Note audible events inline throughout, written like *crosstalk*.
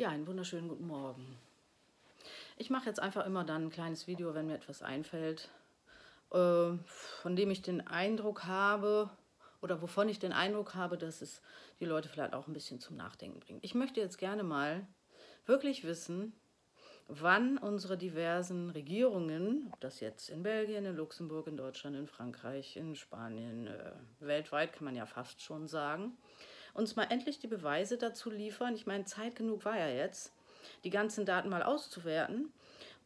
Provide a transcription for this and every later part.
Ja, einen wunderschönen guten Morgen. Ich mache jetzt einfach immer dann ein kleines Video, wenn mir etwas einfällt, äh, von dem ich den Eindruck habe oder wovon ich den Eindruck habe, dass es die Leute vielleicht auch ein bisschen zum Nachdenken bringt. Ich möchte jetzt gerne mal wirklich wissen, wann unsere diversen Regierungen, ob das jetzt in Belgien, in Luxemburg, in Deutschland, in Frankreich, in Spanien, äh, weltweit kann man ja fast schon sagen, uns mal endlich die Beweise dazu liefern. Ich meine, Zeit genug war ja jetzt, die ganzen Daten mal auszuwerten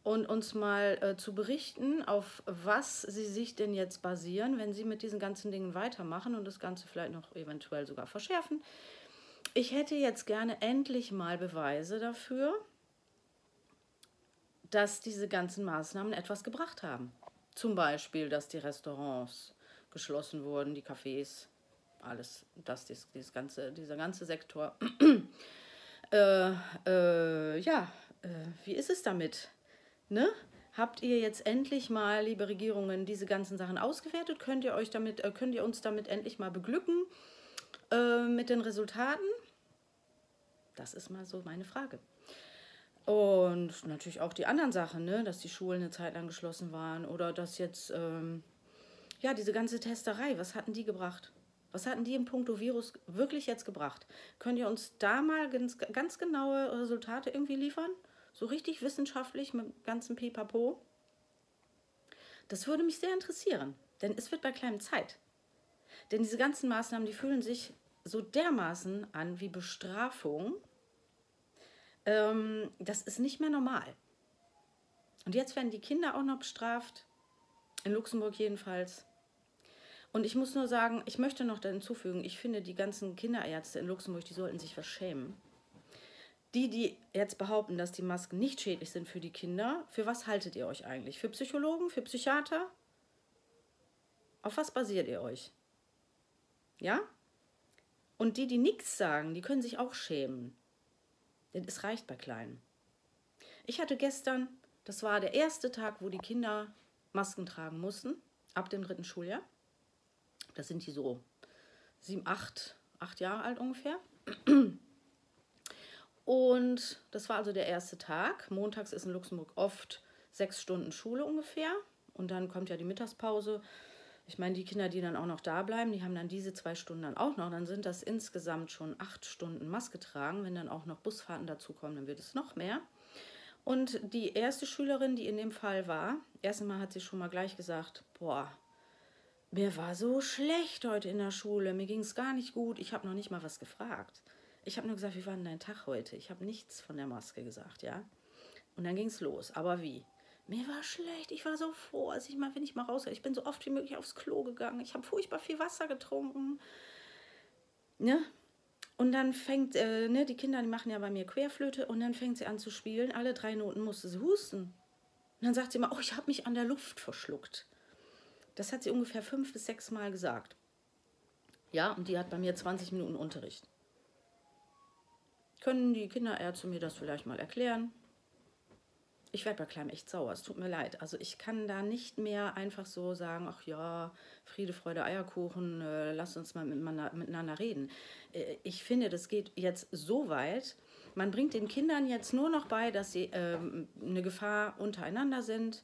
und uns mal äh, zu berichten, auf was sie sich denn jetzt basieren, wenn sie mit diesen ganzen Dingen weitermachen und das Ganze vielleicht noch eventuell sogar verschärfen. Ich hätte jetzt gerne endlich mal Beweise dafür, dass diese ganzen Maßnahmen etwas gebracht haben. Zum Beispiel, dass die Restaurants geschlossen wurden, die Cafés, alles, dass dies, dieses ganze, dieser ganze Sektor. *clears throat* äh, äh, ja, äh, wie ist es damit? Ne? Habt ihr jetzt endlich mal, liebe Regierungen, diese ganzen Sachen ausgewertet? Könnt ihr euch damit, äh, könnt ihr uns damit endlich mal beglücken äh, mit den Resultaten? Das ist mal so meine Frage. Und natürlich auch die anderen Sachen, ne? dass die Schulen eine Zeit lang geschlossen waren oder dass jetzt, ähm, ja, diese ganze Testerei, was hatten die gebracht? Was hatten die im Punkto Virus wirklich jetzt gebracht? Könnt ihr uns da mal ganz, ganz genaue Resultate irgendwie liefern? So richtig wissenschaftlich mit ganzem Pipapo? Das würde mich sehr interessieren, denn es wird bei kleinem Zeit. Denn diese ganzen Maßnahmen, die fühlen sich so dermaßen an wie Bestrafung. Ähm, das ist nicht mehr normal. Und jetzt werden die Kinder auch noch bestraft, in Luxemburg jedenfalls. Und ich muss nur sagen, ich möchte noch hinzufügen, ich finde, die ganzen Kinderärzte in Luxemburg, die sollten sich verschämen. Die, die jetzt behaupten, dass die Masken nicht schädlich sind für die Kinder, für was haltet ihr euch eigentlich? Für Psychologen, für Psychiater? Auf was basiert ihr euch? Ja? Und die, die nichts sagen, die können sich auch schämen. Denn es reicht bei Kleinen. Ich hatte gestern, das war der erste Tag, wo die Kinder Masken tragen mussten, ab dem dritten Schuljahr. Das sind die so sieben, acht, acht Jahre alt ungefähr. Und das war also der erste Tag. Montags ist in Luxemburg oft sechs Stunden Schule ungefähr. Und dann kommt ja die Mittagspause. Ich meine, die Kinder, die dann auch noch da bleiben, die haben dann diese zwei Stunden dann auch noch. Dann sind das insgesamt schon acht Stunden Maske tragen. Wenn dann auch noch Busfahrten dazukommen, dann wird es noch mehr. Und die erste Schülerin, die in dem Fall war, erstmal hat sie schon mal gleich gesagt, boah, mir war so schlecht heute in der Schule, mir ging es gar nicht gut, ich habe noch nicht mal was gefragt. Ich habe nur gesagt, wie war denn dein Tag heute? Ich habe nichts von der Maske gesagt, ja. Und dann ging es los. Aber wie? Mir war schlecht, ich war so froh, als ich mal, wenn ich mal raus, ich bin so oft wie möglich aufs Klo gegangen, ich habe furchtbar viel Wasser getrunken. Ne? Und dann fängt, äh, ne, die Kinder, die machen ja bei mir Querflöte und dann fängt sie an zu spielen. Alle drei Noten musste sie husten. Und dann sagt sie immer, oh, ich habe mich an der Luft verschluckt. Das hat sie ungefähr fünf bis sechs Mal gesagt. Ja, und die hat bei mir 20 Minuten Unterricht. Können die Kinderärzte mir das vielleicht mal erklären? Ich werde bei Kleinem echt sauer, es tut mir leid. Also ich kann da nicht mehr einfach so sagen, ach ja, Friede, Freude, Eierkuchen, äh, lass uns mal miteinander, reden. Äh, ich finde, das geht jetzt so weit, man bringt den Kindern jetzt nur noch bei, dass sie ähm, eine Gefahr untereinander sind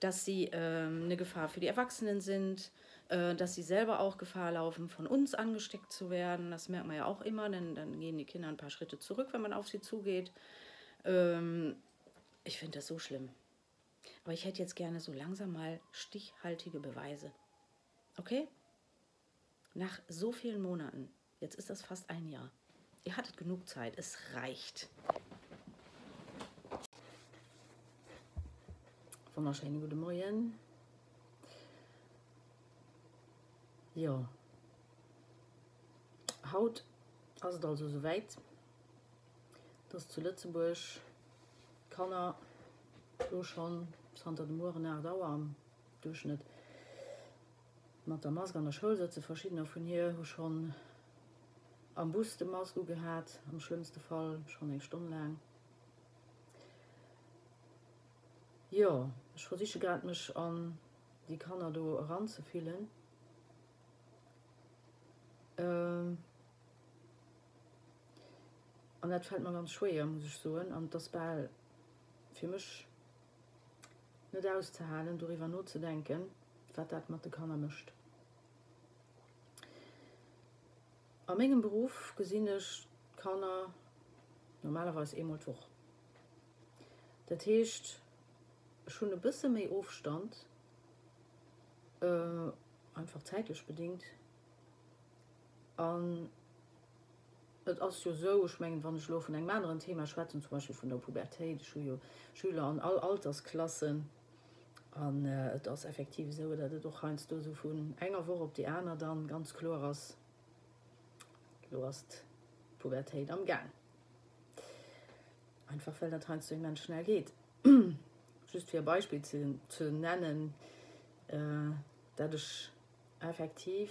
dass sie ähm, eine Gefahr für die Erwachsenen sind, äh, dass sie selber auch Gefahr laufen, von uns angesteckt zu werden. Das merkt man ja auch immer, denn dann gehen die Kinder ein paar Schritte zurück, wenn man auf sie zugeht. Ähm, ich finde das so schlimm. Aber ich hätte jetzt gerne so langsam mal stichhaltige Beweise. Okay? Nach so vielen Monaten, jetzt ist das fast ein Jahr. Ihr hattet genug Zeit, es reicht. wunderschönen guten Morgen. Ja. Haut also also soweit, dass zu Lützeburg kann er so schon unter dem Morgen nach Dauer am Durchschnitt mit der Maske an der schulsätze sitzen. Verschiedene von hier schon am Bus die Maske gehabt, am schlimmsten Fall schon eine Stunde lang. ja ich versichere gerade mich an die Kanada ranzufühlen ähm, und das fällt mir ganz schwer muss ich so und das bei für mich nicht auszuhalen darüber nur zu denken was das mit kann mischt. Am engem Beruf gesinn ich kann er normalerweise immer doch der Techt schon ein bisschen mehr Aufstand. Äh, einfach zeitlich bedingt. Und Et so schmengen wann schlo von eng anderen Thema schwatzen zum Beispiel von der Pubertéit Schüler an all Altersklassen an äh, das effektiv so dat doch einst du so vun enger wo op die Äner dann ganz klar ass du hast pubertät am gang. Einfach weil der trans du Menschen er geht. *clears throat* just für Beispiel zu, zu nennen äh, dadurch effektiv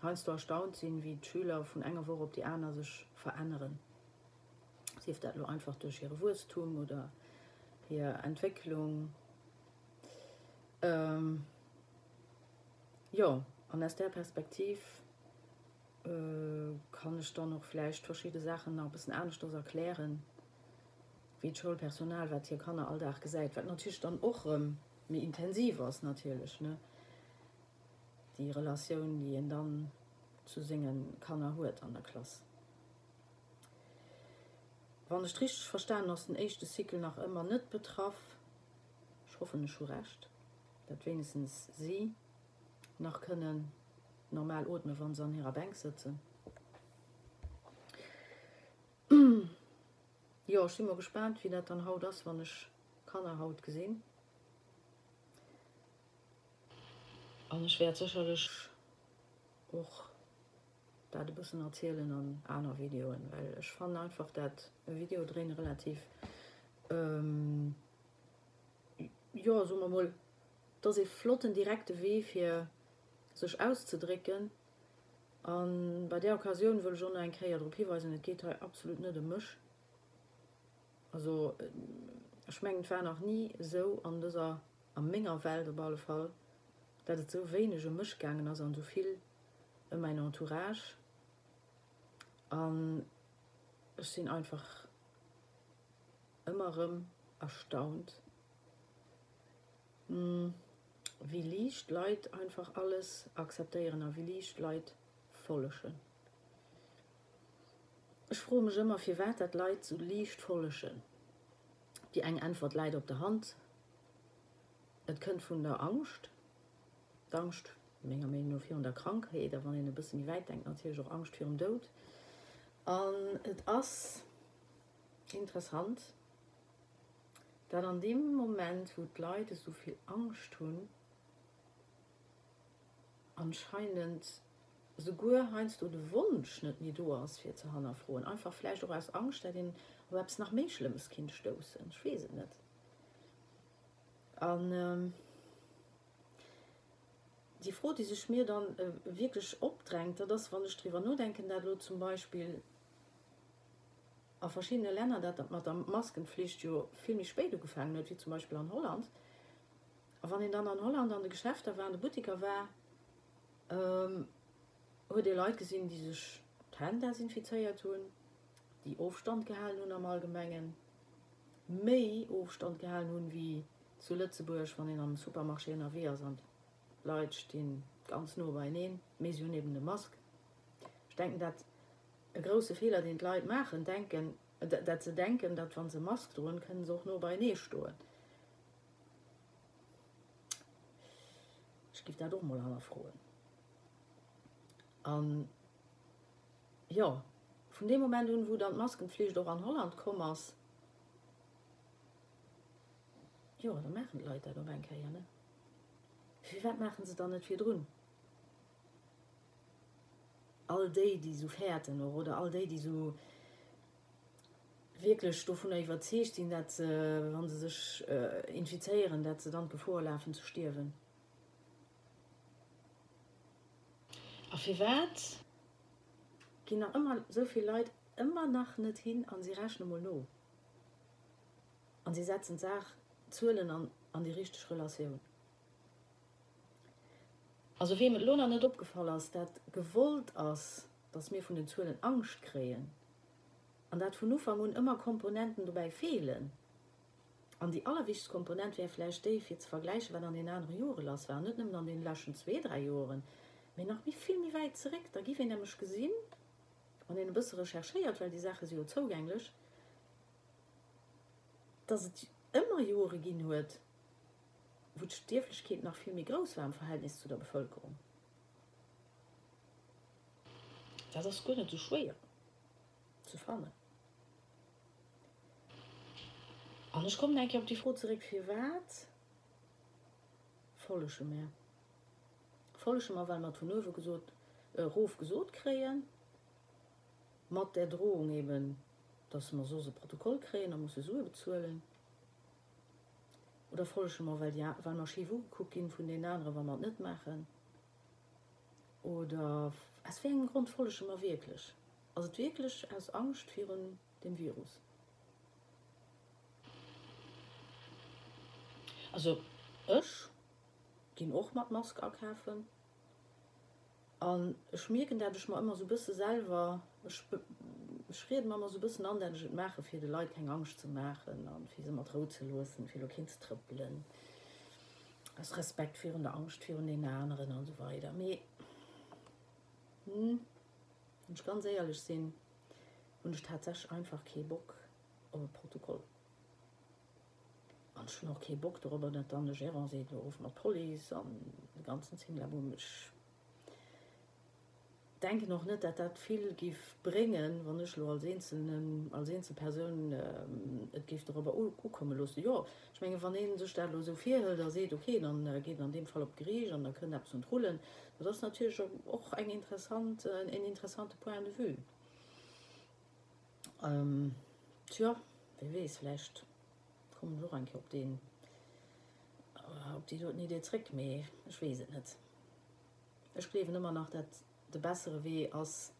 kannst erstaunt sind wie Schüler von enger wo ob die einer sich verändern. Sie nur einfach durch ihre Wurstum oder hier Entwicklung. Ähm, ja und aus der Perspektiv äh, kann ich dann noch vielleicht verschiedene Sachen noch ein bisschen anders erklären wie Schulpersonal wat hier kann er alldach gesagt. Wat natürlich dann och ähm, mir intensiv was natürlich ne? Die relation die ihn dann zu singen kann er hue an der Klasse. Wann strich verstanden aus den echte Sikel nach immer net betraf ich hoffe schon recht dat wenigstens sie nach können normal ordnen von so ihrer Bank sitzen. ja immer gespannt wie dat dann haut das wann ich kann er haut gesehen. Schwer sicherlich auch da ein bisschen erzählen an einer Videoen weil ich fand einfach dat Video drehen relativ ähm, ja so mal dass sie flotten direkte weh hier sich auszudrücken. An bei der occasion will schon ein Kreatropieweise geht absolut nicht misch also schmengen fer noch nie so an dieser am Menge Welt der balle Fall dat het so wenige Mischgangen also an soviel in mein entourage. An es sind einfach immerem erstaunt hm, wie liegt leid einfach alles akzeptieren wie liegt leid vollschen ich froh mich immer viel weiter leid zu so vollschen die eng antwort leid op der hand. Et könnt von der angst. Angst menge nur vier der krankheit da wann ein bisschen weit denkt natürlich auch angst für dod an et ass interessant dat an dem moment wo leute so viel angst tun anscheinend so gut heinst du de Wunsch net nie du hast vier zu han frohen einfach fleisch oder als Angst den webs nach mich schlimmes Kind stoßen. Schwese net an ähm, die froh die sich mir dann äh, wirklich opdrängte das wann ich drüber nur denken da du zum Beispiel auf verschiedene Länder dat man der Maskenpflicht jo vielmi spät gefangen wird wie zum Beispiel an Holland. Wann den dann an Holland an de Geschäfte waren de Butiker war ähm, hue die Leute gesehen die sich Tandas tun die Aufstand gehalten nun am allgemengen May Aufstand gehalten nun wie zu Lützeburg von in am Supermarschener Weer sind. Leute stehen ganz nur bei nehmen Mission neben der Mask ich denken dat große Fehler den Leute machen denken dat ze denken dat van ze Mask drohen können soch nur bei nee stohlen gibt da doch mal frohen an ja von dem moment hun wo dann maskenpflicht doch an holland kommmers ja da machen leute da mein wie weit machen sie dann nicht viel drin? All day die so fährten oder all day die so wirklich stoffen überzecht ihn dat äh, wann sie sich äh, infizieren dass sie dann bevorlaufen zu stirven auf wie wat gehen immer so viel Leute immer nach nicht hin an sie raschen Mono und sie setzen Sach zuelen an an die richtige Relation. Also wie mit Lona nicht abgefallen ist dat gewollt aus dass mir von den Zuelen Angst kreen an dat von nun immer Komponenten dabei fehlen. An die allerwichs Komponent wäre vielleicht jetzt vergleichen wenn an den anderen Jure las war nicht an den laschen zwei drei Jahren mir noch wie viel wie weit zurück da gi nämlich gesehen. Und den bisschen recherchiert weil die Sache so zugänglich. Dass immer Jore gehen wird wo Sterblichkeit noch viel mehr groß war im Verhältnis zu der Bevölkerung. Das ist gut zu schwer zu fahren und ich komme denke ob die froh zurück. Für wat vollische mehr. Folschemmer weil man Tourwe gesot äh, Rof gesot kreen? Mat der Drohung eben dass man so se Protokoll kreen, dann muss so bezuelen oder Folschemmer weil ja weil man Chivo gucken vun den anderen wann man net machen? Oder es wegen Grund Folschemmer wirklich? Also wirklich als Angst führen dem Virus. Also ich gehen auch mal Maske erkaufen an schmirken der ich mal immer so bisschen selber schrieb man so bisschen an denn ich mache viele Leute keine Angst zu machen und wie sie Matro zu losen viele Kind trippeln. Als Respekt für und Angst für den anderen und so weiter. Aber, hm. ich kann sehr ehrlich sehen und ich tatsächlich einfach Kebock und Protokoll an noch ke bock darüber net an Gerran se of mat Poli an den ganzen Zinglerbummech denke noch net dat dat viel gif bringen wann ich als einzelnen als einzelne person ähm, gift darüber kommen los ja ich menge van denen so stellen so viel da seht okay dann äh, geht an dem fall op griech an da können ab und holen. Das ist natürlich auch eng interessant äh, ein interessante point de vue. Ähm, tja wie wees vielleicht kommen so ein op den ob die dort nie den Trick mehr schwese nicht. Ich schreiben immer noch dat de bessere weh als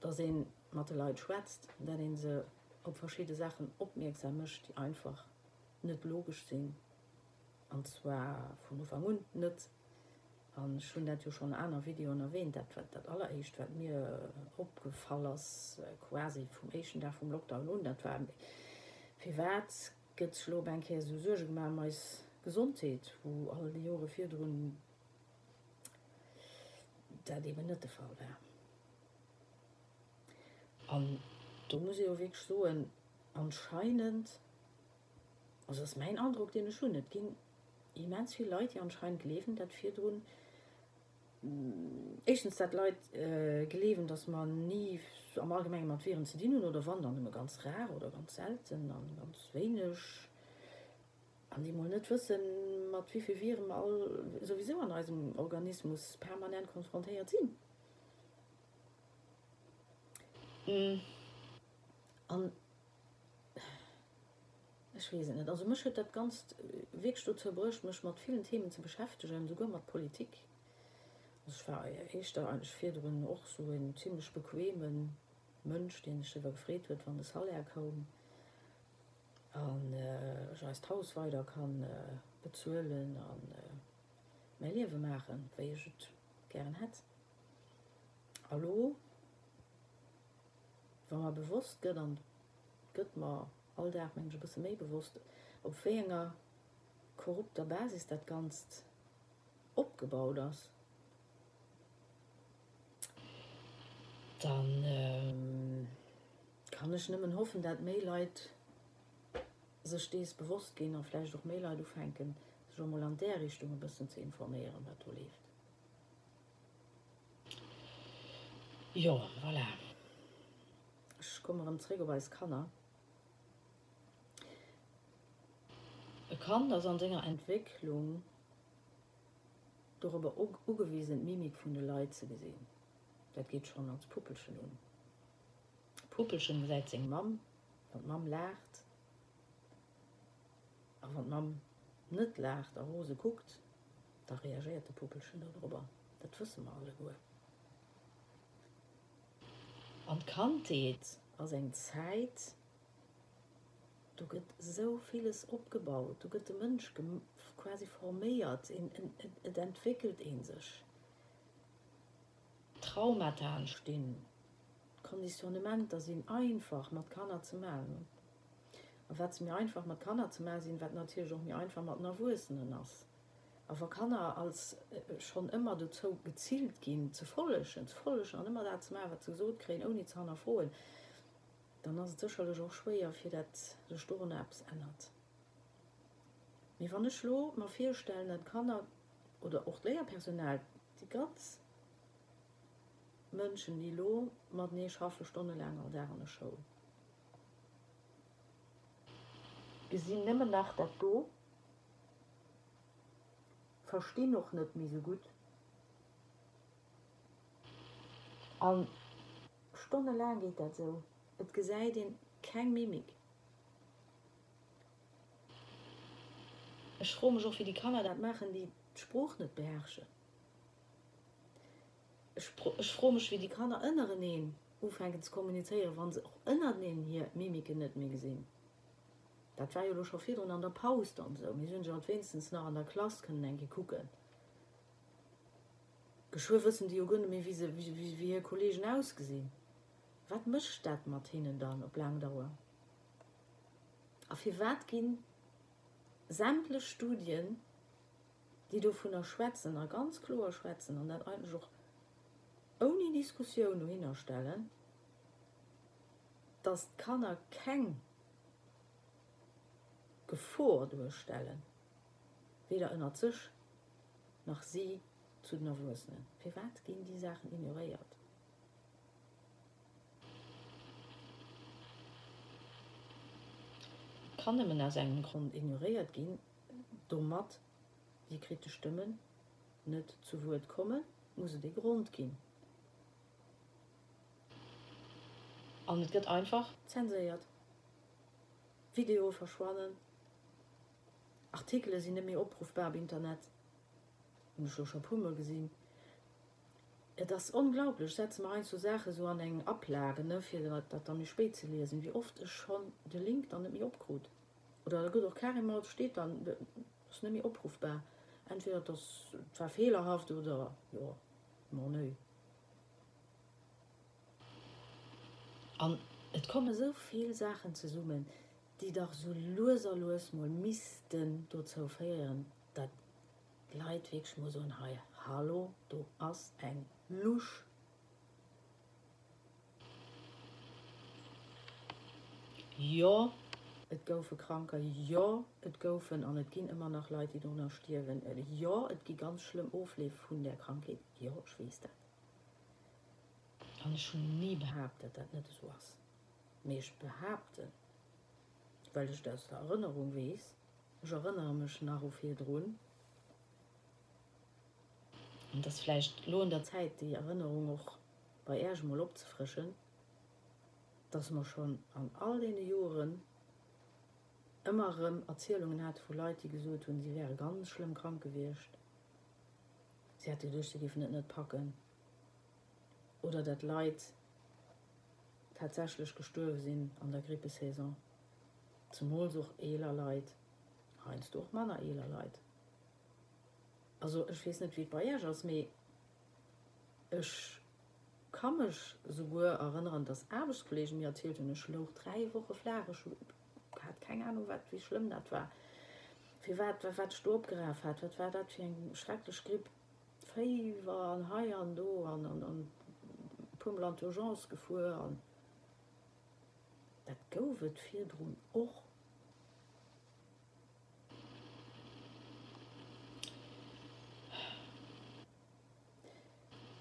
da sehen Mathe Leute schwätzt dann den sie ob verschiedene Sachen opmerksam mischt die einfach nicht logisch sind. Und zwar von vermund nicht. An schon dat schon einer Video erwähnt dat dat alleréischt wat mir opgefallers quasi vom Echen da vom Lockdown und dat war privat gëtt schlo enke so suge ma meis gesundheet wo all die Jore fir runnnen dat de net fall war an du muss ich weg so en anscheinend also ist mein Eindruck den schon net ging immens viel Leute die anscheinend leben dat vier tun Echtens dat Leiit äh, gelewen, dats man nie am allgemeng mat Viren ze dienen oder wandern immer ganz rar oder ganz selten an ganz wenigch an die man net wissen mat wievi Viren all sowieso an einem Organismus permanent konfrontiert sinn. Mm. Net also mech dat ganz wegstu zerbruch mech mat vielen Themen zu beschäftigen, sogar mat Politik ich war echt da auch so in ziemlich bequemen Mönsch den ich gefret wird wann das Halle erkommen an äh, als Haus weiter kann äh, bezölen an äh, mein Liwe machen weil ich gern hat Hallo? Wa man bewusst geht, dann gëtt man all der Menschen bisschen mehr bewusst. Op Fénger korrupter Basis das ganz opgebaut ass. dann ähm, kann ich nimmen hoffen dat Mailleid so stehst bewusst gehen auf vielleicht doch Mail du fenken schon mal an der Richtung ein bisschen zu informieren wat du lebt Ja voilà. Ich komme am Trägerweis kannner kann das an Dinger Entwicklung darüber ugewiesen Mimik von der Leize gesehen dat geht schon als Puppelchen um. Puppelchen seit sing Mam und Mam lacht aber Mam net lacht der Hose guckt da reagiert der Puppelchen darüber Dat wissen wir alle go. an Kantheet als eng Zeit du gëtt so vieles opgebaut du gëtt de Mënsch quasi forméiert in, in, in, in entwickelt en sech Traumata stehen. da sind einfach man kann er zu melden wat mir einfach man kann er zu mehr sehen wird natürlich auch mir einfach mal nervösen ass. Aber kann er als äh, schon immer dazu gezielt gehen zu voll voll vollisch an immer dazu mehr zu so kriegen ohne Zahn erfohlen. Dann hast sicherlich auch schwer für das Storen Apps ändert. Wie wann schlo mal vier Stellen dann kann er oder auch Lehrpersonal die ganz Mënschen die lo mat nee schaffe Stunde langer derne Show. Gesinn nimmen nach dat do verste noch net mi so gut. An Stunde lang geht dat so. Et gesäi den kein Mimik. Schrom so wie die Kanner dat machen, die Spruch net beherrsche ich froh mich wie die kann innere nehmen ufängt zu kommunizieren wann sie auch erinnern nehmen hier Mimiken nicht mehr gesehen. Dat war ja schon viel an der Pause dann so. Wir sind ja wenigstens nach an der Klasse können denke gucken. Geschwür wissen die Jugend mir wie sie wie, wie, wie ihr Kollegen ausgesehen. Wat mischt dat Martinen dann ob langdauer auf wie wat gehen sämtle Studien die du von der Schwätzen ganz klar schwätzen und dann eigentlich auch ohne Diskussion nur hinstellen das kann er kein Gevor durchstellen weder innner sich noch sie zu nervösen privat gehen die Sachen ignoriert. Kann man aus einem Grund ignoriert gehen dummert die kritisch stimmen nicht zu Wort kommen muss er Grund gehen. und wird einfach. Zensiert. Video verschwonnen Artikel sind mir abrufbar im Internet. Pummel gesehen. Ja, das unglaublich. Setzt mal ein zur Sache so an engen ne für dann spät zu lesen. Wie oft ist schon der Link dann mir abgrut oder gut auch Karimord steht dann das nämlich abrufbar. Entweder das war fehlerhaft oder ja, nö. an et komme so viel Sachen zu summen die doch so loser los mal misten dort zu feieren dat leidweg mo so he hallo du hast ein lusch. Ja et goufe kranker ja et goufen an het gin immer nach Leiit die dunner stirwen ja et gi ganz schlimm ofleef hunn der Krankheit. Ja schwester han schon nie behauptet dat net so was mech behaupten weil ich das der Erinnerung wies ich erinnere mich nach auf hier drohen und das vielleicht lohn der Zeit die Erinnerung auch bei er mal abzufrischen dass man schon an all den Joren immer Erzählungen hat wo Leute gesucht und sie wäre ganz schlimm krank gewirrscht sie hatte durch die nicht packen oder dat Leid tatsächlich gestör sind an der Grippesaison. Zum Holsuch eler Leid. Heinz durch meiner eler Leid. Also ich weiß nicht wie bei aus mir ich kann mich so erinnern dass Arbeitskollegen mir erzählt eine Schluch drei Wochen Flare hat keine Ahnung was wie schlimm das war. Wie wat wat wat Stob graf hat. Wat war dat für ein schrecklich Skript Fever an Haiern do an an, an Pummlandurgence gefu an Dat gouft fir run och.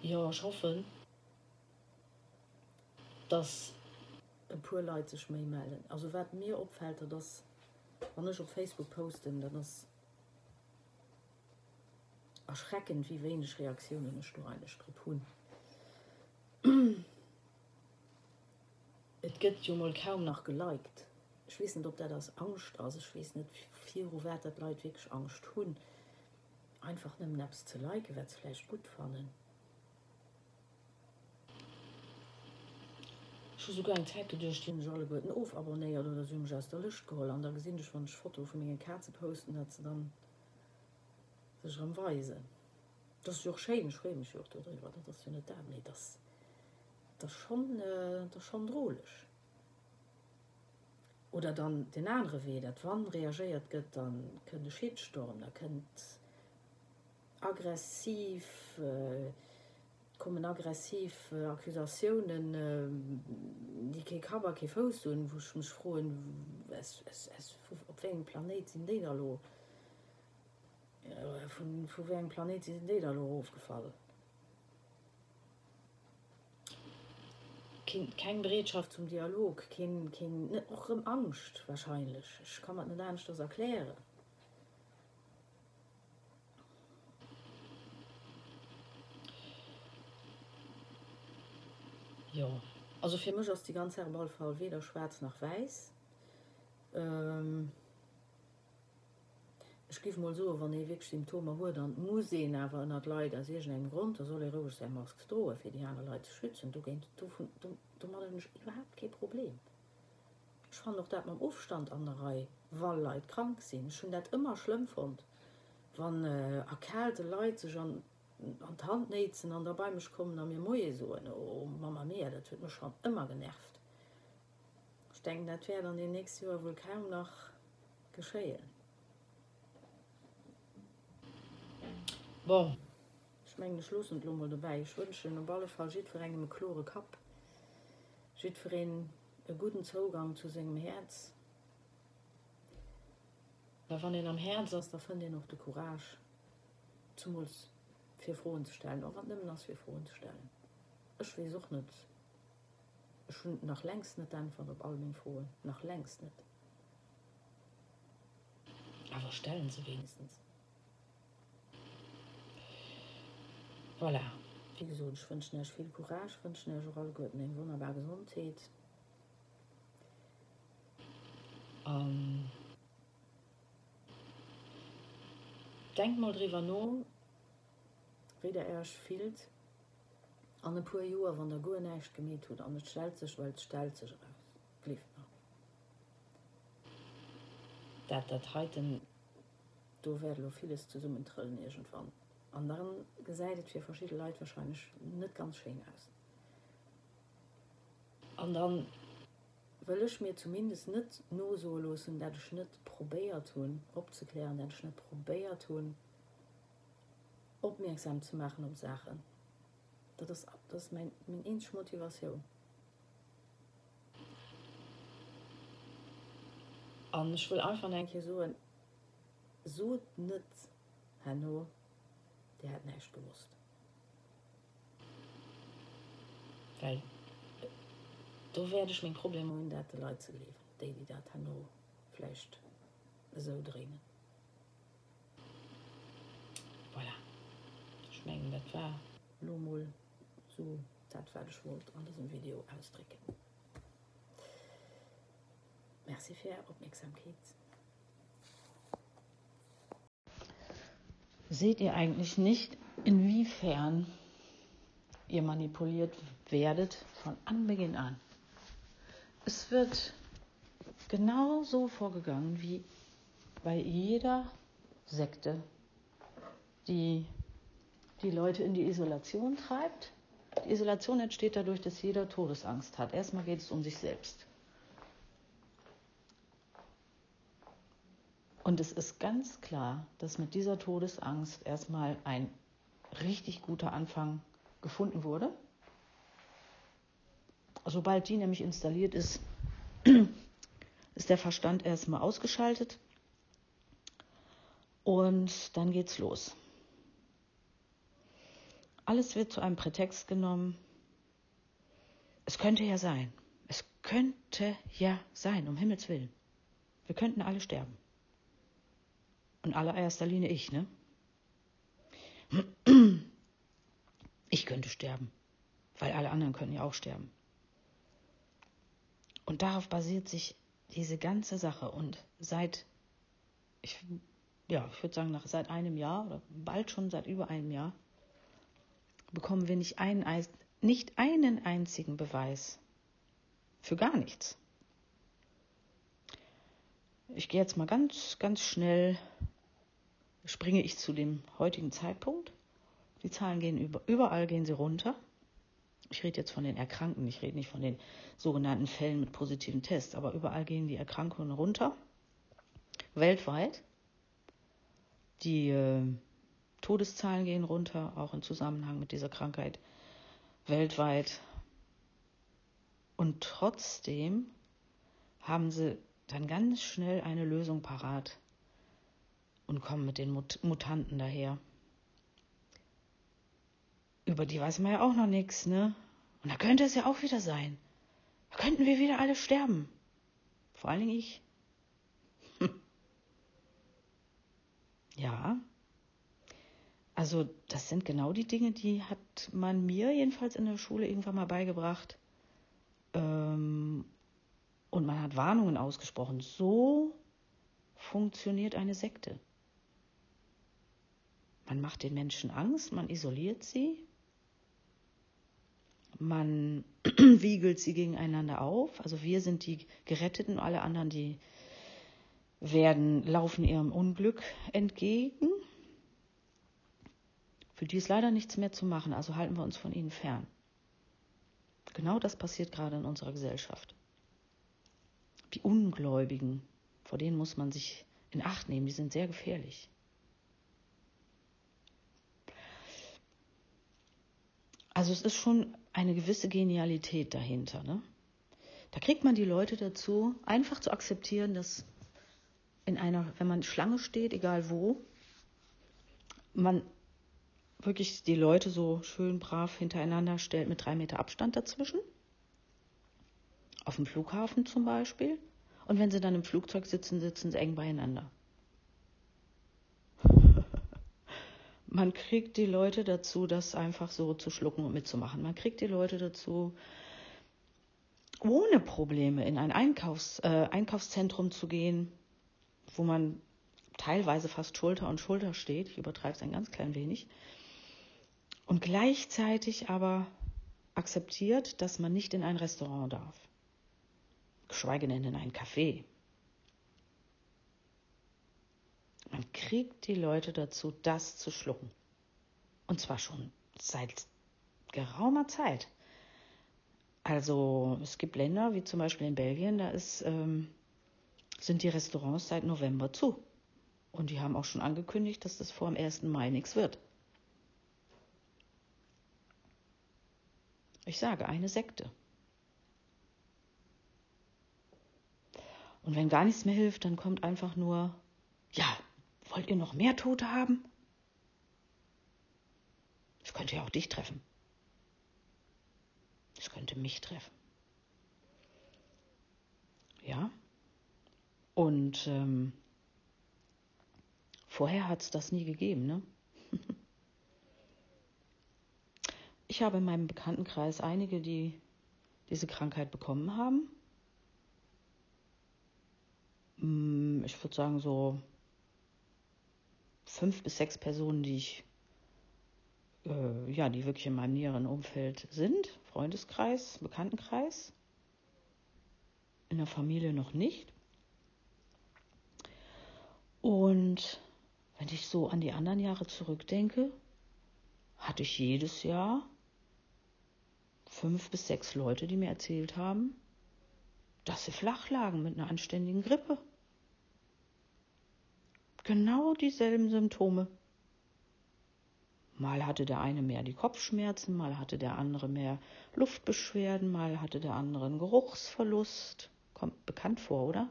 Ja ich hoffe dass pur Leute sich méi melden. Also wat mir opfällt das wann ich auf Facebook posten, dann das erschreckend wie wenig Reaktionen ich nur eine Skripun. gëtt jo mal kaum nach geliked. Schwissen ob der das angst also schwes net vier wert dat leitweg angst hun einfach nem naps ze like werdsfleisch gut fannen schon sogar ein Tag durch den Jolle guten auf aber näher oder so aus der Licht geholt. Und dann gesehen ich von Foto von mir Kerze posten hat sie dann sich am Weise das ist auch schön schreibe mich auch darüber das finde da nee das das schon äh, das schon drohlich oder dann den andere weh dat wann reagiert gött dann könnte schädsturm da könnt aggressiv äh, kommen aggressiv äh, Akkusationen äh, die Kaber hun wo mich frohen op wegen planet in Dederlo äh, vu wegen planet in Dederlo aufgefallen? kein, kein Beredschaft zum Dialog kein, kein, auch im Angst wahrscheinlich. Ich kann man nicht ernst das erklären. Ja also für mich ist die ganze Ballfall weder schwarz noch weiß. Und ähm, ich gif mal so wann e Symptome wo dann Museen awer ënner Leiit as segen eng Grund da soll rouch se mas droe fir die anderen Leiit schützen. Du géint du du, du überhaupt ke Problem. Ich fand doch dat man Aufstand an der Reihe weil Leiit krank sinn schon dat immer schlimm fand wann äh, erkälte Leiit sech an an Hand nezen an dabei mech kommen an mir moie so oh, Mama mehr dat huet mir schon immer genervt. Ich denke dat wär an den nächste Jahr wohl kaum nach geschéien Boah. Ich mein, Schluss und Lummel dabei. Ich wünsche eine Ball für einen chlore Kap für den guten Zugang zu seinem Herz. Davon den am Herz aus davon den noch die Courage zu muss für frohen zu stellen. Aber nimmt das wir frohen zu stellen. Ich will such nicht. Schon nach längst nicht einfach ob allem froh nach längst nicht. Aber stellen sie wenigstens. voilà. wie gesund ich wünsche euch viel courage wünsche euch all guten in wunderbar gesundheit. Ähm, denk mal drüber no rede erst fehlt an de puer Joer wann der goer neiich gemet huet an stel sech Welt stel sech lief Dat dat heiten do werden vieles zu summen trllen egent wann anderen geseidet für verschiedene Leute wahrscheinlich nicht ganz schön aus. Und dann will ich mir zumindest nicht nur so los und der Schnitt probär tun abzuklären den Schnitt probär tun aufmerksam zu machen um Sachen. Das ist ab das mein, mein Motivation. Und ich will einfach denke so so nicht Hanno der hat nicht gewusst. Weil du werde ich mein problem in der leute zu leben die die dat hanno flecht so drehen. Voilà. schmengen dat war lomol so dat war geschwult an diesem video ausdrücken. Merci für opmerksamkeit seht ihr eigentlich nicht, inwiefern ihr manipuliert werdet von Anbeginn an. Es wird genau so vorgegangen wie bei jeder Sekte, die die Leute in die Isolation treibt. Die Isolation entsteht dadurch, dass jeder Todesangst hat. Erstmal geht es um sich selbst. Und es ist ganz klar, dass mit dieser Todesangst erstmal ein richtig guter Anfang gefunden wurde. Sobald die nämlich installiert ist, *clears throat* ist der Verstand erstmal ausgeschaltet und dann geht's los. Alles wird zu einem Prätext genommen. Es könnte ja sein. Es könnte ja sein, um Himmels Willen. Wir könnten alle sterben. Und allererster Linie ich, ne? Ich könnte sterben, weil alle anderen können ja auch sterben. Und darauf basiert sich diese ganze Sache. Und seit, ich, ja, ich würde sagen, nach seit einem Jahr oder bald schon seit über einem Jahr, bekommen wir nicht einen, nicht einen einzigen Beweis für gar nichts. Ich gehe jetzt mal ganz, ganz schnell springe ich zu dem heutigen Zeitpunkt. Die Zahlen gehen über, überall gehen sie runter. ich rede jetzt von den Erkrankten, ich rede nicht von den sogenannten Fällen mit positiven Tests, aber überall gehen die Erkrankungen runter, weltweit. Die äh, Todeszahlen gehen runter, auch im Zusammenhang mit dieser Krankheit weltweit. Und trotzdem haben sie dann ganz schnell eine Lösung parat und kommen mit den Mut Mutanten daher über die weiß man ja auch noch nichts, ne? Und da könnte es ja auch wieder sein. Da könnten wir wieder alle sterben. Vor allen Dingen ich. *laughs* Ja. Also, das sind genau die Dinge, die hat man mir jedenfalls in der Schule irgendwann mal beigebracht. Ähm, und man hat Warnungen ausgesprochen. So funktioniert eine Sekte. Man macht den Menschen Angst, man isoliert sie, man *clears throat* wiegelt sie gegeneinander auf. Also wir sind die Geretteten, alle anderen, die werden, laufen ihrem Unglück entgegen. Für die ist leider nichts mehr zu machen, also halten wir uns von ihnen fern. Genau das passiert gerade in unserer Gesellschaft. Die Ungläubigen, vor denen muss man sich in Acht nehmen, die sind sehr gefährlich. Also es ist schon eine gewisse Genialität dahinter. Ne? Da kriegt man die Leute dazu, einfach zu akzeptieren, dass in einer, wenn man Schlange steht, egal wo, man wirklich die Leute so schön brav hintereinander stellt mit drei Meter Abstand dazwischen. Auf dem Flughafen zum Beispiel. Und wenn sie dann im Flugzeug sitzen, sitzen sie eng beieinander. Man kriegt die Leute dazu, das einfach so zu schlucken und mitzumachen. Man kriegt die Leute dazu, ohne Probleme in ein Einkaufs, äh, Einkaufszentrum zu gehen, wo man teilweise fast Schulter und Schulter steht. Ich übertreibe es ein ganz klein wenig. Und gleichzeitig aber akzeptiert, dass man nicht in ein Restaurant darf. Geschweige denn in ein Café. Man kriegt die Leute dazu, das zu schlucken. Und zwar schon seit geraumer Zeit. Also es gibt Länder, wie zum Beispiel in Belgien, da ist, ähm, sind die Restaurants seit November zu. Und die haben auch schon angekündigt, dass das vor dem 1. Mai nichts wird. Ich sage, eine Sekte. Und wenn gar nichts mehr hilft, dann kommt einfach nur, ja, Wollt ihr noch mehr Tote haben? Es könnte ja auch dich treffen. Es könnte mich treffen. Ja? Und ähm, vorher hat es das nie gegeben, ne? *laughs* Ich habe in meinem Bekanntenkreis einige, die diese Krankheit bekommen haben. Hm, ich würde sagen so fünf bis sechs Personen, die ich, äh, ja, die wirklich in meinem näheren Umfeld sind, Freundeskreis, Bekanntenkreis, in der Familie noch nicht. Und wenn ich so an die anderen Jahre zurückdenke, hatte ich jedes Jahr fünf bis sechs Leute, die mir erzählt haben, dass sie flach lagen mit einer anständigen Grippe. Genau dieselben Symptome. Mal hatte der eine mehr die Kopfschmerzen, mal hatte der andere mehr Luftbeschwerden, mal hatte der andere einen Geruchsverlust. Kommt bekannt vor, oder?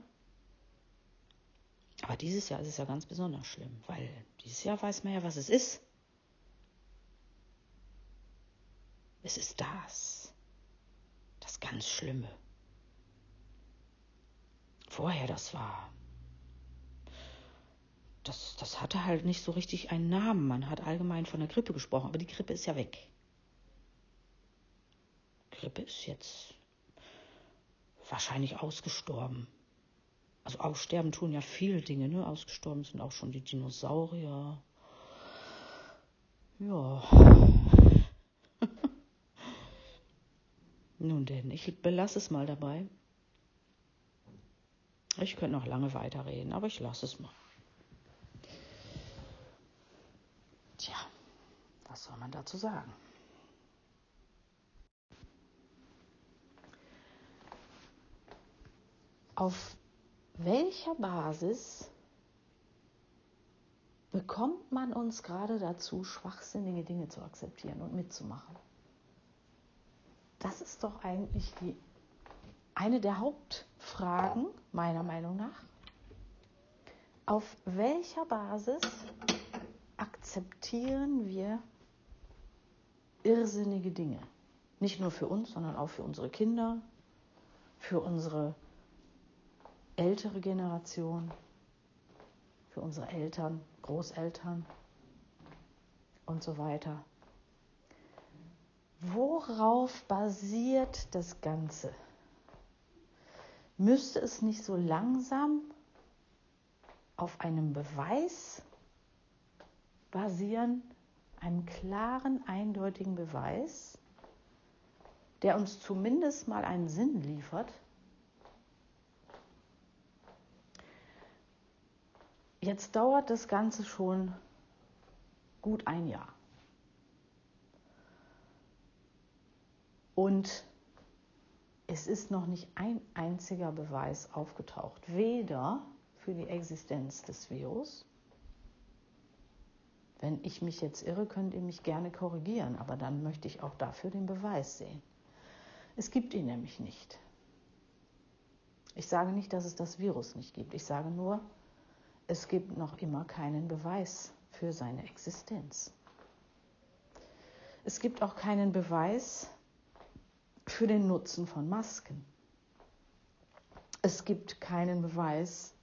Aber dieses Jahr ist es ja ganz besonders schlimm, weil dieses Jahr weiß man ja, was es ist. Es ist das. Das ganz Schlimme. Vorher das war das, das hatte halt nicht so richtig einen Namen. Man hat allgemein von der Grippe gesprochen, aber die Grippe ist ja weg. Grippe ist jetzt wahrscheinlich ausgestorben. Also aussterben tun ja viele Dinge, ne? Ausgestorben sind auch schon die Dinosaurier. Ja. *laughs* Nun denn, ich belasse es mal dabei. Ich könnte noch lange weiterreden, aber ich lasse es mal. soll man dazu sagen? Auf welcher Basis bekommt man uns gerade dazu, schwachsinnige Dinge zu akzeptieren und mitzumachen? Das ist doch eigentlich die, eine der Hauptfragen meiner Meinung nach. Auf welcher Basis akzeptieren wir irrsinnige Dinge? Nicht nur für uns, sondern auch für unsere Kinder, für unsere ältere Generation, für unsere Eltern, Großeltern und so weiter. Worauf basiert das Ganze? Müsste es nicht so langsam auf einem Beweis basieren, einem klaren, eindeutigen Beweis, der uns zumindest mal einen Sinn liefert. Jetzt dauert das Ganze schon gut ein Jahr. Und es ist noch nicht ein einziger Beweis aufgetaucht, weder für die Existenz des Virus. Wenn ich mich jetzt irre, könnt ihr mich gerne korrigieren, aber dann möchte ich auch dafür den Beweis sehen. Es gibt ihn nämlich nicht. Ich sage nicht, dass es das Virus nicht gibt. Ich sage nur, es gibt noch immer keinen Beweis für seine Existenz. Es gibt auch keinen Beweis für den Nutzen von Masken. Es gibt keinen Beweis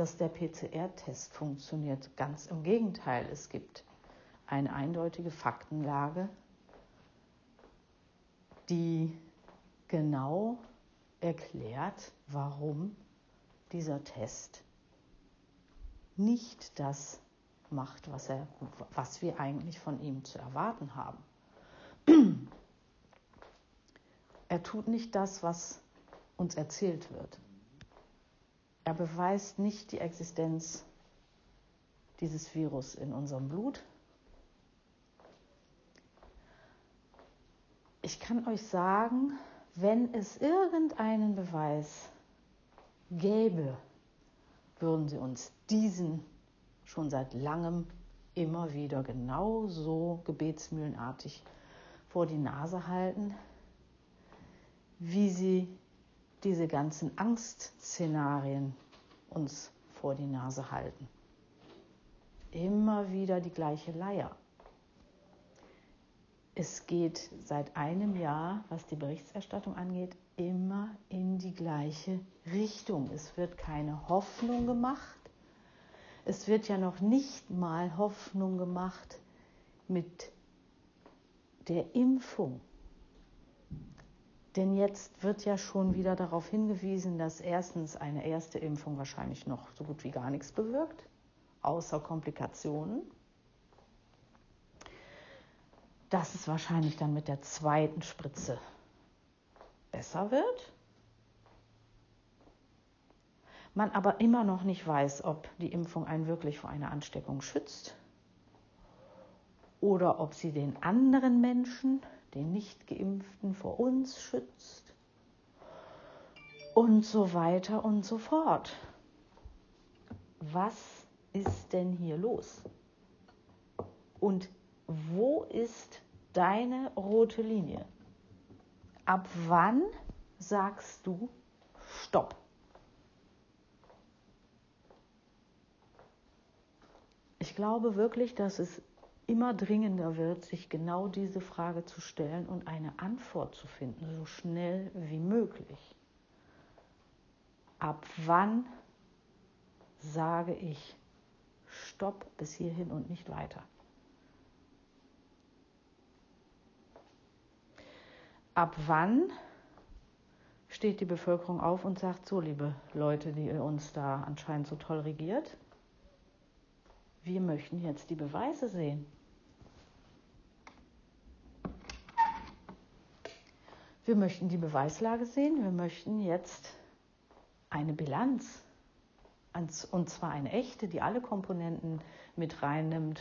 dass der PCR-Test funktioniert. Ganz im Gegenteil, es gibt eine eindeutige Faktenlage, die genau erklärt, warum dieser Test nicht das macht, was, er, was wir eigentlich von ihm zu erwarten haben. Er tut nicht das, was uns erzählt wird. Er beweist nicht die Existenz dieses Virus in unserem Blut. Ich kann euch sagen, wenn es irgendeinen Beweis gäbe, würden sie uns diesen schon seit langem immer wieder genauso gebetsmühlenartig vor die Nase halten, wie sie diese ganzen Angstszenarien uns vor die Nase halten. Immer wieder die gleiche Leier. Es geht seit einem Jahr, was die Berichterstattung angeht, immer in die gleiche Richtung. Es wird keine Hoffnung gemacht. Es wird ja noch nicht mal Hoffnung gemacht mit der Impfung. Denn jetzt wird ja schon wieder darauf hingewiesen, dass erstens eine erste Impfung wahrscheinlich noch so gut wie gar nichts bewirkt, außer Komplikationen. Dass es wahrscheinlich dann mit der zweiten Spritze besser wird. Man aber immer noch nicht weiß, ob die Impfung einen wirklich vor einer Ansteckung schützt oder ob sie den anderen Menschen den Nichtgeimpften vor uns schützt und so weiter und so fort. Was ist denn hier los? Und wo ist deine rote Linie? Ab wann sagst du Stopp? Ich glaube wirklich, dass es immer dringender wird, sich genau diese Frage zu stellen und eine Antwort zu finden, so schnell wie möglich. Ab wann sage ich Stopp bis hierhin und nicht weiter? Ab wann steht die Bevölkerung auf und sagt, so liebe Leute, die ihr uns da anscheinend so toll regiert, wir möchten jetzt die Beweise sehen. Wir möchten die Beweislage sehen. Wir möchten jetzt eine Bilanz, und zwar eine echte, die alle Komponenten mit reinnimmt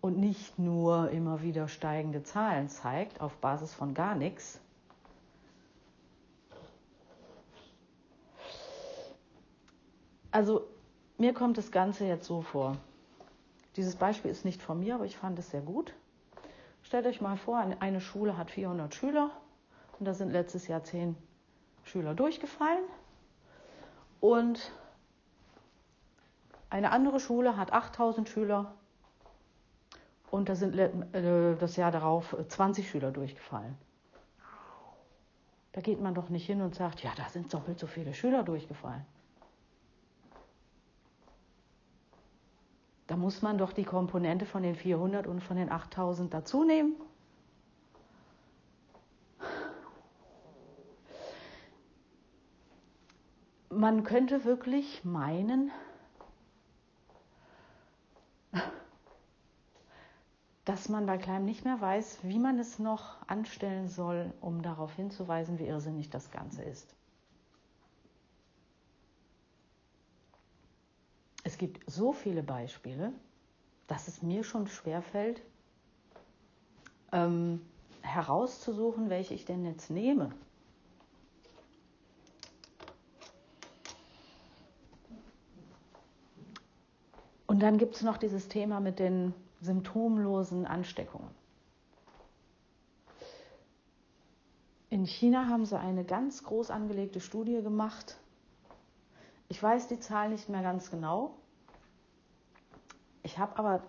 und nicht nur immer wieder steigende Zahlen zeigt auf Basis von gar nichts. Also mir kommt das Ganze jetzt so vor. Dieses Beispiel ist nicht von mir, aber ich fand es sehr gut. Stellt euch mal vor, eine Schule hat 400 Schüler und da sind letztes Jahr 10 Schüler durchgefallen. Und eine andere Schule hat 8000 Schüler und da sind äh, das Jahr darauf 20 Schüler durchgefallen. Da geht man doch nicht hin und sagt, ja, da sind doppelt so viele Schüler durchgefallen. Da muss man doch die Komponente von den 400 und von den 8000 dazu nehmen. Man könnte wirklich meinen, dass man bei Kleinem nicht mehr weiß, wie man es noch anstellen soll, um darauf hinzuweisen, wie irrsinnig das Ganze ist. Es gibt so viele Beispiele, dass es mir schon schwerfällt, ähm, herauszusuchen, welche ich denn jetzt nehme. Und dann gibt es noch dieses Thema mit den symptomlosen Ansteckungen. In China haben sie eine ganz groß angelegte Studie gemacht. Ich weiß die Zahl nicht mehr ganz genau. Ich habe aber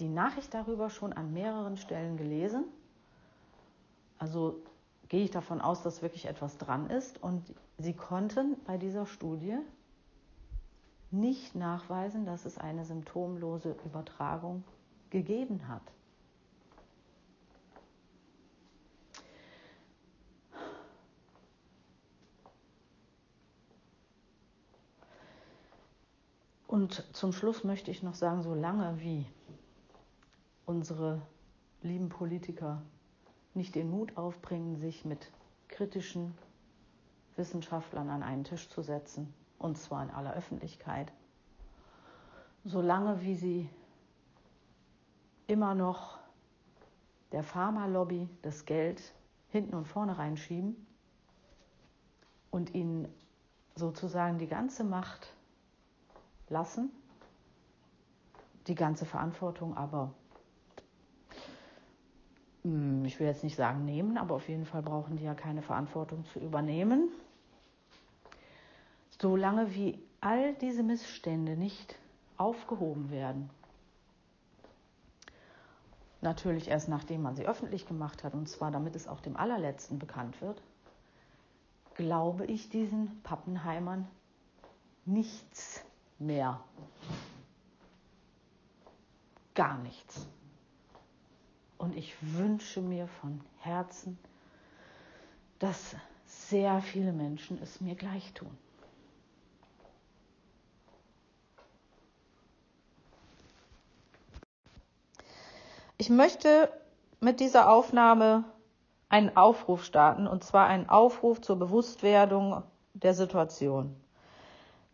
die Nachricht darüber schon an mehreren Stellen gelesen. Also gehe ich davon aus, dass wirklich etwas dran ist. Und sie konnten bei dieser Studie nicht nachweisen, dass es eine symptomlose Übertragung gegeben hat. Und zum Schluss möchte ich noch sagen, solange wie unsere lieben Politiker nicht den Mut aufbringen, sich mit kritischen Wissenschaftlern an einen Tisch zu setzen, und zwar in aller Öffentlichkeit, solange wie sie immer noch der Pharmalobby das Geld hinten und vorne reinschieben und ihnen sozusagen die ganze Macht lassen, die ganze Verantwortung aber, hm, ich will jetzt nicht sagen nehmen, aber auf jeden Fall brauchen die ja keine Verantwortung zu übernehmen. Solange wie all diese Missstände nicht aufgehoben werden, natürlich erst nachdem man sie öffentlich gemacht hat, und zwar damit es auch dem allerletzten bekannt wird, glaube ich diesen Pappenheimern nichts mehr. Gar nichts. Und ich wünsche mir von Herzen, dass sehr viele Menschen es mir gleich tun. Ich möchte mit dieser Aufnahme einen Aufruf starten, und zwar einen Aufruf zur Bewusstwerdung der Situation.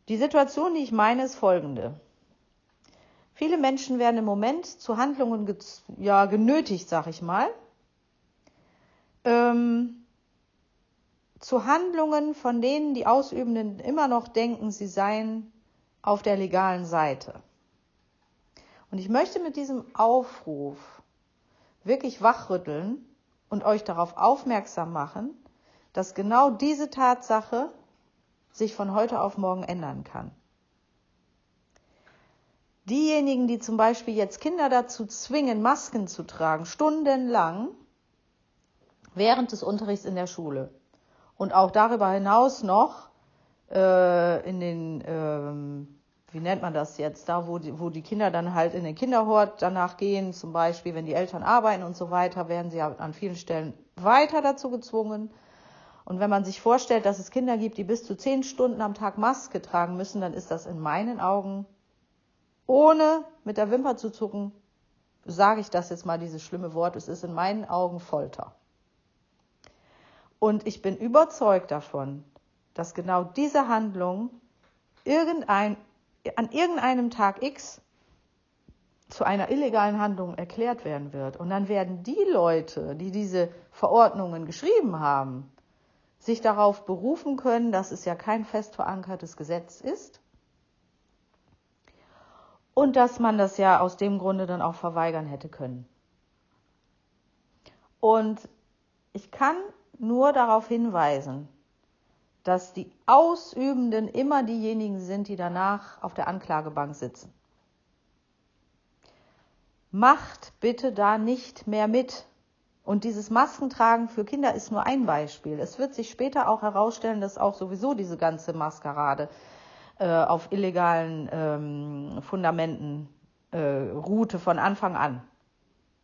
Die Situation, die ich meine, ist folgende. Viele Menschen werden im Moment zu Handlungen ja, genötigt, sag ich mal. Ähm, zu Handlungen, von denen die Ausübenden immer noch denken, sie seien auf der legalen Seite. Und ich möchte mit diesem Aufruf wirklich wachrütteln und euch darauf aufmerksam machen, dass genau diese Tatsache sich von heute auf morgen ändern kann. Diejenigen, die zum Beispiel jetzt Kinder dazu zwingen, Masken zu tragen, stundenlang während des Unterrichts in der Schule und auch darüber hinaus noch äh, in den, ähm, wie nennt man das jetzt, da wo die, wo die Kinder dann halt in den Kinderhort danach gehen, zum Beispiel, wenn die Eltern arbeiten und so weiter, werden sie an vielen Stellen weiter dazu gezwungen. Und wenn man sich vorstellt, dass es Kinder gibt, die bis zu zehn Stunden am Tag Maske tragen müssen, dann ist das in meinen Augen, ohne mit der Wimper zu zucken, sage ich das jetzt mal, dieses schlimme Wort, es ist in meinen Augen Folter. Und ich bin überzeugt davon, dass genau diese Handlung irgendein, an irgendeinem Tag X zu einer illegalen Handlung erklärt werden wird. Und dann werden die Leute, die diese Verordnungen geschrieben haben, sich darauf berufen können, dass es ja kein fest verankertes Gesetz ist, und dass man das ja aus dem Grunde dann auch verweigern hätte können. Und ich kann nur darauf hinweisen, dass die Ausübenden immer diejenigen sind, die danach auf der Anklagebank sitzen. Macht bitte da nicht mehr mit. Und dieses Maskentragen für Kinder ist nur ein Beispiel. Es wird sich später auch herausstellen, dass auch sowieso diese ganze Maskerade äh, auf illegalen ähm, Fundamenten äh, ruhte von Anfang an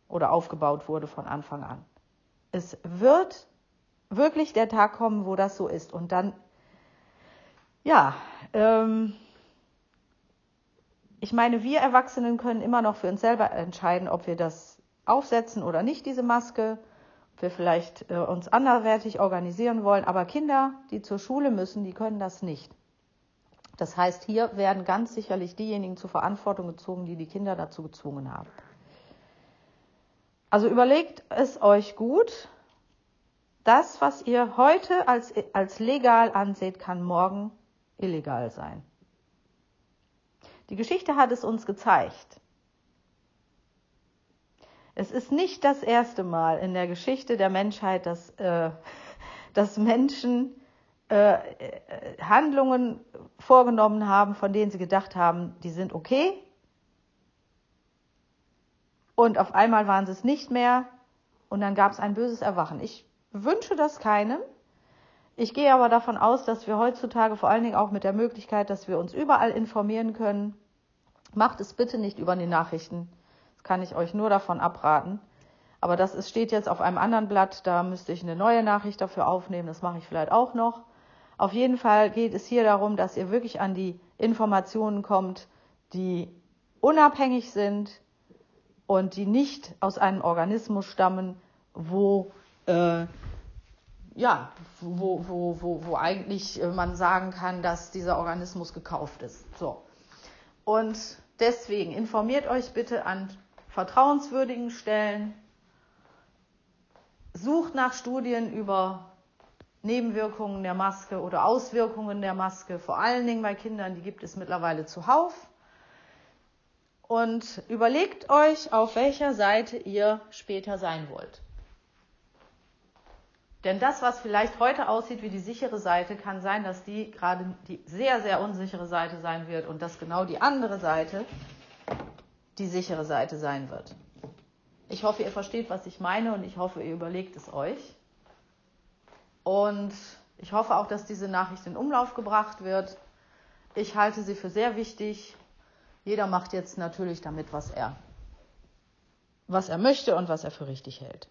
oder aufgebaut wurde von Anfang an. Es wird wirklich der Tag kommen, wo das so ist. Und dann, ja, ähm, ich meine, wir Erwachsenen können immer noch für uns selber entscheiden, ob wir das aufsetzen oder nicht, diese Maske, ob wir vielleicht äh, uns anderwertig organisieren wollen. Aber Kinder, die zur Schule müssen, die können das nicht. Das heißt, hier werden ganz sicherlich diejenigen zur Verantwortung gezogen, die die Kinder dazu gezwungen haben. Also überlegt es euch gut. Das, was ihr heute als, als legal anseht, kann morgen illegal sein. Die Geschichte hat es uns gezeigt. Es ist nicht das erste Mal in der Geschichte der Menschheit, dass, äh, dass Menschen äh, äh, Handlungen vorgenommen haben, von denen sie gedacht haben, die sind okay. Und auf einmal waren sie es nicht mehr und dann gab es ein böses Erwachen. Ich wünsche das keinem. Ich gehe aber davon aus, dass wir heutzutage vor allen Dingen auch mit der Möglichkeit, dass wir uns überall informieren können, macht es bitte nicht über die Nachrichten. Das kann ich euch nur davon abraten. Aber das ist, steht jetzt auf einem anderen Blatt, da müsste ich eine neue Nachricht dafür aufnehmen, das mache ich vielleicht auch noch. Auf jeden Fall geht es hier darum, dass ihr wirklich an die Informationen kommt, die unabhängig sind und die nicht aus einem Organismus stammen, wo äh, ja, wo, wo, wo, wo eigentlich man sagen kann, dass dieser Organismus gekauft ist. So. Und deswegen informiert euch bitte an vertrauenswürdigen Stellen, sucht nach Studien über Nebenwirkungen der Maske oder Auswirkungen der Maske, vor allen Dingen bei Kindern, die gibt es mittlerweile zuhauf. Und überlegt euch, auf welcher Seite ihr später sein wollt. Denn das, was vielleicht heute aussieht wie die sichere Seite, kann sein, dass die gerade die sehr, sehr unsichere Seite sein wird und dass genau die andere Seite die sichere Seite sein wird. Ich hoffe, ihr versteht, was ich meine und ich hoffe, ihr überlegt es euch. Und ich hoffe auch, dass diese Nachricht in Umlauf gebracht wird. Ich halte sie für sehr wichtig. Jeder macht jetzt natürlich damit, was er, was er möchte und was er für richtig hält.